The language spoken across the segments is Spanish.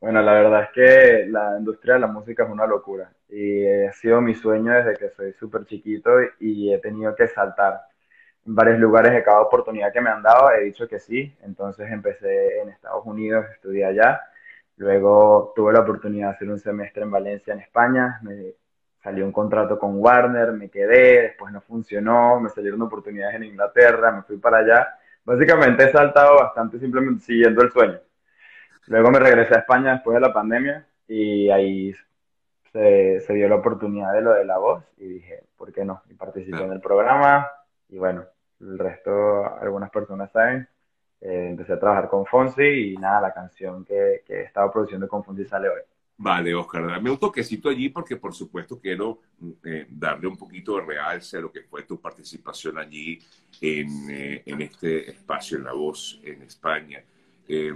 Bueno, la verdad es que la industria de la música es una locura y ha sido mi sueño desde que soy súper chiquito y he tenido que saltar en varios lugares de cada oportunidad que me han dado, he dicho que sí, entonces empecé en Estados Unidos, estudié allá, luego tuve la oportunidad de hacer un semestre en Valencia, en España, me salió un contrato con Warner, me quedé, después no funcionó, me salieron oportunidades en Inglaterra, me fui para allá, básicamente he saltado bastante simplemente siguiendo el sueño. Luego me regresé a España después de la pandemia y ahí se, se, dio la oportunidad de lo de la voz y dije, ¿por qué no? Y participé en el programa y bueno, el resto, algunas personas saben. Eh, empecé a trabajar con Fonsi y nada, la canción que, que he estado produciendo con Fonsi sale hoy. Vale, Oscar, dame un toquecito allí porque por supuesto quiero eh, darle un poquito de realce a lo que fue tu participación allí en, eh, en este espacio en La Voz en España. Eh,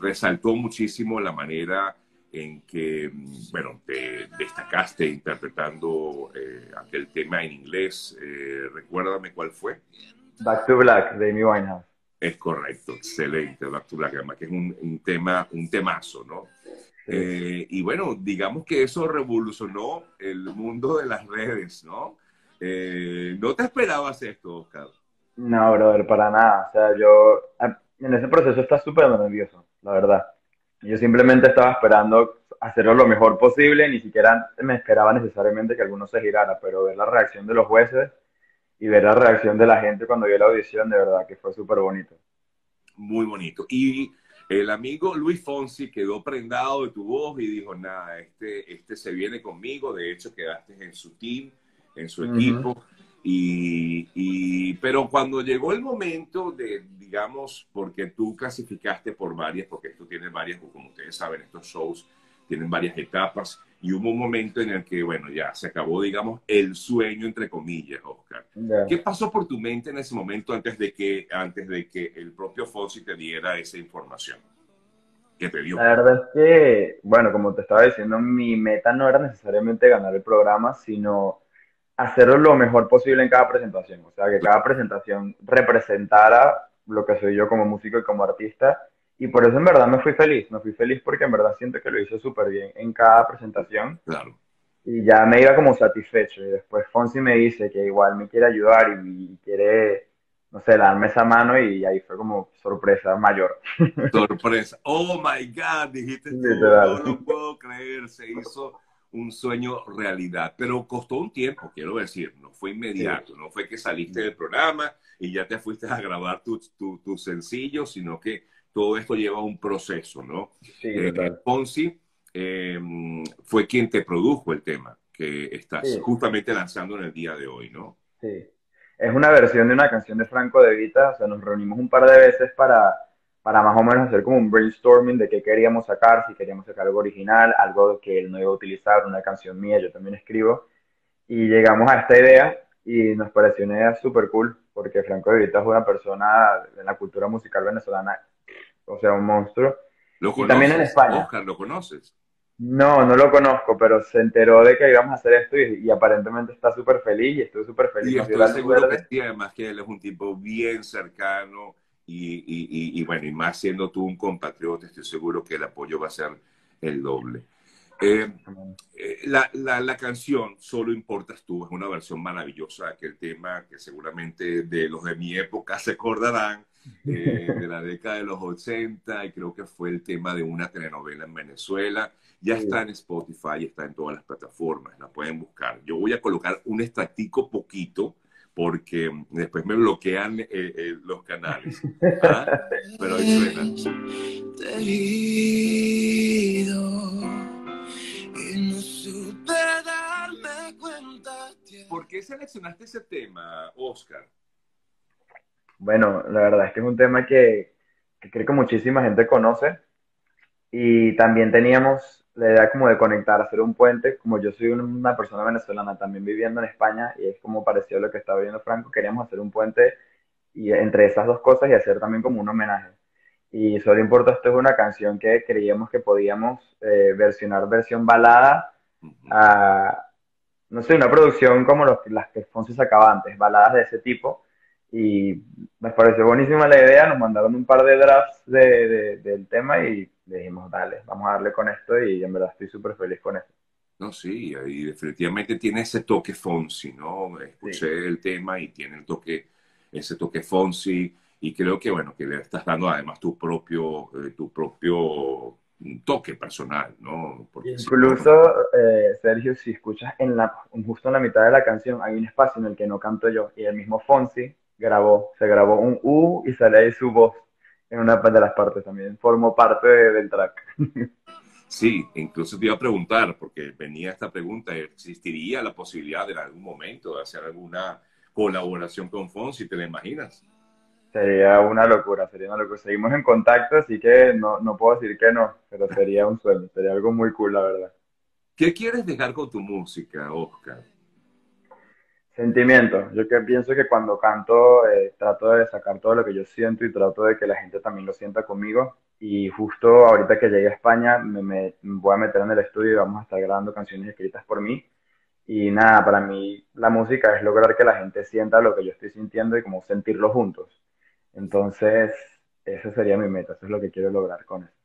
resaltó muchísimo la manera en que, bueno, te destacaste interpretando eh, aquel tema en inglés. Eh, recuérdame cuál fue. Back to Black, de Amy Winehouse. Es correcto, excelente, Back to Black, además que es un, un tema, un temazo, ¿no? Eh, y bueno, digamos que eso revolucionó el mundo de las redes, ¿no? Eh, ¿No te esperabas esto, Oscar? No, brother, para nada. O sea, yo en ese proceso estaba súper nervioso, la verdad. Yo simplemente estaba esperando hacerlo lo mejor posible, ni siquiera me esperaba necesariamente que alguno se girara, pero ver la reacción de los jueces y ver la reacción de la gente cuando vio la audición, de verdad que fue súper bonito. Muy bonito. Y el amigo Luis Fonsi quedó prendado de tu voz y dijo, nada, este, este se viene conmigo, de hecho quedaste en su team, en su equipo. Y, y, pero cuando llegó el momento de, digamos, porque tú clasificaste por varias, porque esto tiene varias, como ustedes saben, estos shows tienen varias etapas, y hubo un momento en el que, bueno, ya se acabó, digamos, el sueño, entre comillas, Oscar. Yeah. ¿Qué pasó por tu mente en ese momento antes de que, antes de que el propio Fonsi te diera esa información? ¿Qué te dio? La verdad es que, bueno, como te estaba diciendo, mi meta no era necesariamente ganar el programa, sino hacerlo lo mejor posible en cada presentación. O sea, que cada presentación representara lo que soy yo como músico y como artista. Y por eso en verdad me fui feliz. Me fui feliz porque en verdad siento que lo hice súper bien en cada presentación. Claro. Y ya me iba como satisfecho. Y después Fonsi me dice que igual me quiere ayudar y quiere, no sé, darme esa mano y ahí fue como sorpresa mayor. Sorpresa. Oh my God, dijiste tú, no lo puedo creer, se hizo un sueño realidad, pero costó un tiempo, quiero decir, no fue inmediato, sí. no fue que saliste del programa y ya te fuiste a grabar tu, tu, tu sencillo, sino que todo esto lleva un proceso, ¿no? Sí, eh, Ponzi eh, fue quien te produjo el tema que estás sí. justamente lanzando en el día de hoy, ¿no? Sí, es una versión de una canción de Franco De Vita, o sea, nos reunimos un par de veces para para más o menos hacer como un brainstorming de qué queríamos sacar, si queríamos sacar algo original, algo que él no iba a utilizar, una canción mía, yo también escribo, y llegamos a esta idea y nos pareció una idea súper cool, porque Franco De Vita es una persona en la cultura musical venezolana, o sea, un monstruo. ¿Lo conoces, y también en España. Oscar, ¿lo conoces? No, no lo conozco, pero se enteró de que íbamos a hacer esto y, y aparentemente está súper feliz y estoy súper feliz. Y estoy seguro que sí, además que él es un tipo bien cercano, y, y, y, bueno, y más siendo tú un compatriota, estoy seguro que el apoyo va a ser el doble. Eh, eh, la, la, la, canción Solo Importas Tú es una versión maravillosa de aquel tema que seguramente de los de mi época se acordarán, eh, de la década de los 80, y creo que fue el tema de una telenovela en Venezuela. Ya está en Spotify, está en todas las plataformas, la pueden buscar. Yo voy a colocar un extractico poquito porque después me bloquean eh, eh, los canales. ¿Ah? Pero ahí suena. ¿Por qué seleccionaste ese tema, Oscar? Bueno, la verdad es que es un tema que, que creo que muchísima gente conoce y también teníamos la idea como de conectar, hacer un puente, como yo soy una persona venezolana también viviendo en España y es como parecido a lo que estaba viviendo Franco, queríamos hacer un puente y entre esas dos cosas y hacer también como un homenaje. Y solo importa esto es una canción que creíamos que podíamos eh, versionar versión balada a, no sé, una producción como los, las que Fonsi sacaba antes, baladas de ese tipo. Y nos pareció buenísima la idea, nos mandaron un par de drafts de, del tema y dijimos, dale, vamos a darle con esto y en verdad estoy súper feliz con eso. No, sí, y definitivamente tiene ese toque Fonsi, ¿no? Escuché el tema y tiene el toque, ese toque Fonsi y creo que, bueno, que le estás dando además tu propio, eh, tu propio toque personal, ¿no? Incluso, eh, Sergio, si escuchas en la, justo en la mitad de la canción, hay un espacio en el que no canto yo y el mismo Fonsi grabó, se grabó un U y sale ahí su voz en una de las partes también, formó parte del track. Sí, incluso te iba a preguntar, porque venía esta pregunta, ¿existiría la posibilidad en algún momento de hacer alguna colaboración con Fonsi? ¿Te la imaginas? Sería una locura, sería una locura. Seguimos en contacto, así que no, no puedo decir que no, pero sería un sueño, sería algo muy cool, la verdad. ¿Qué quieres dejar con tu música, Oscar? Sentimiento. Yo que pienso que cuando canto eh, trato de sacar todo lo que yo siento y trato de que la gente también lo sienta conmigo. Y justo ahorita que llegué a España me, me voy a meter en el estudio y vamos a estar grabando canciones escritas por mí. Y nada, para mí la música es lograr que la gente sienta lo que yo estoy sintiendo y como sentirlo juntos. Entonces, esa sería mi meta, eso es lo que quiero lograr con esto.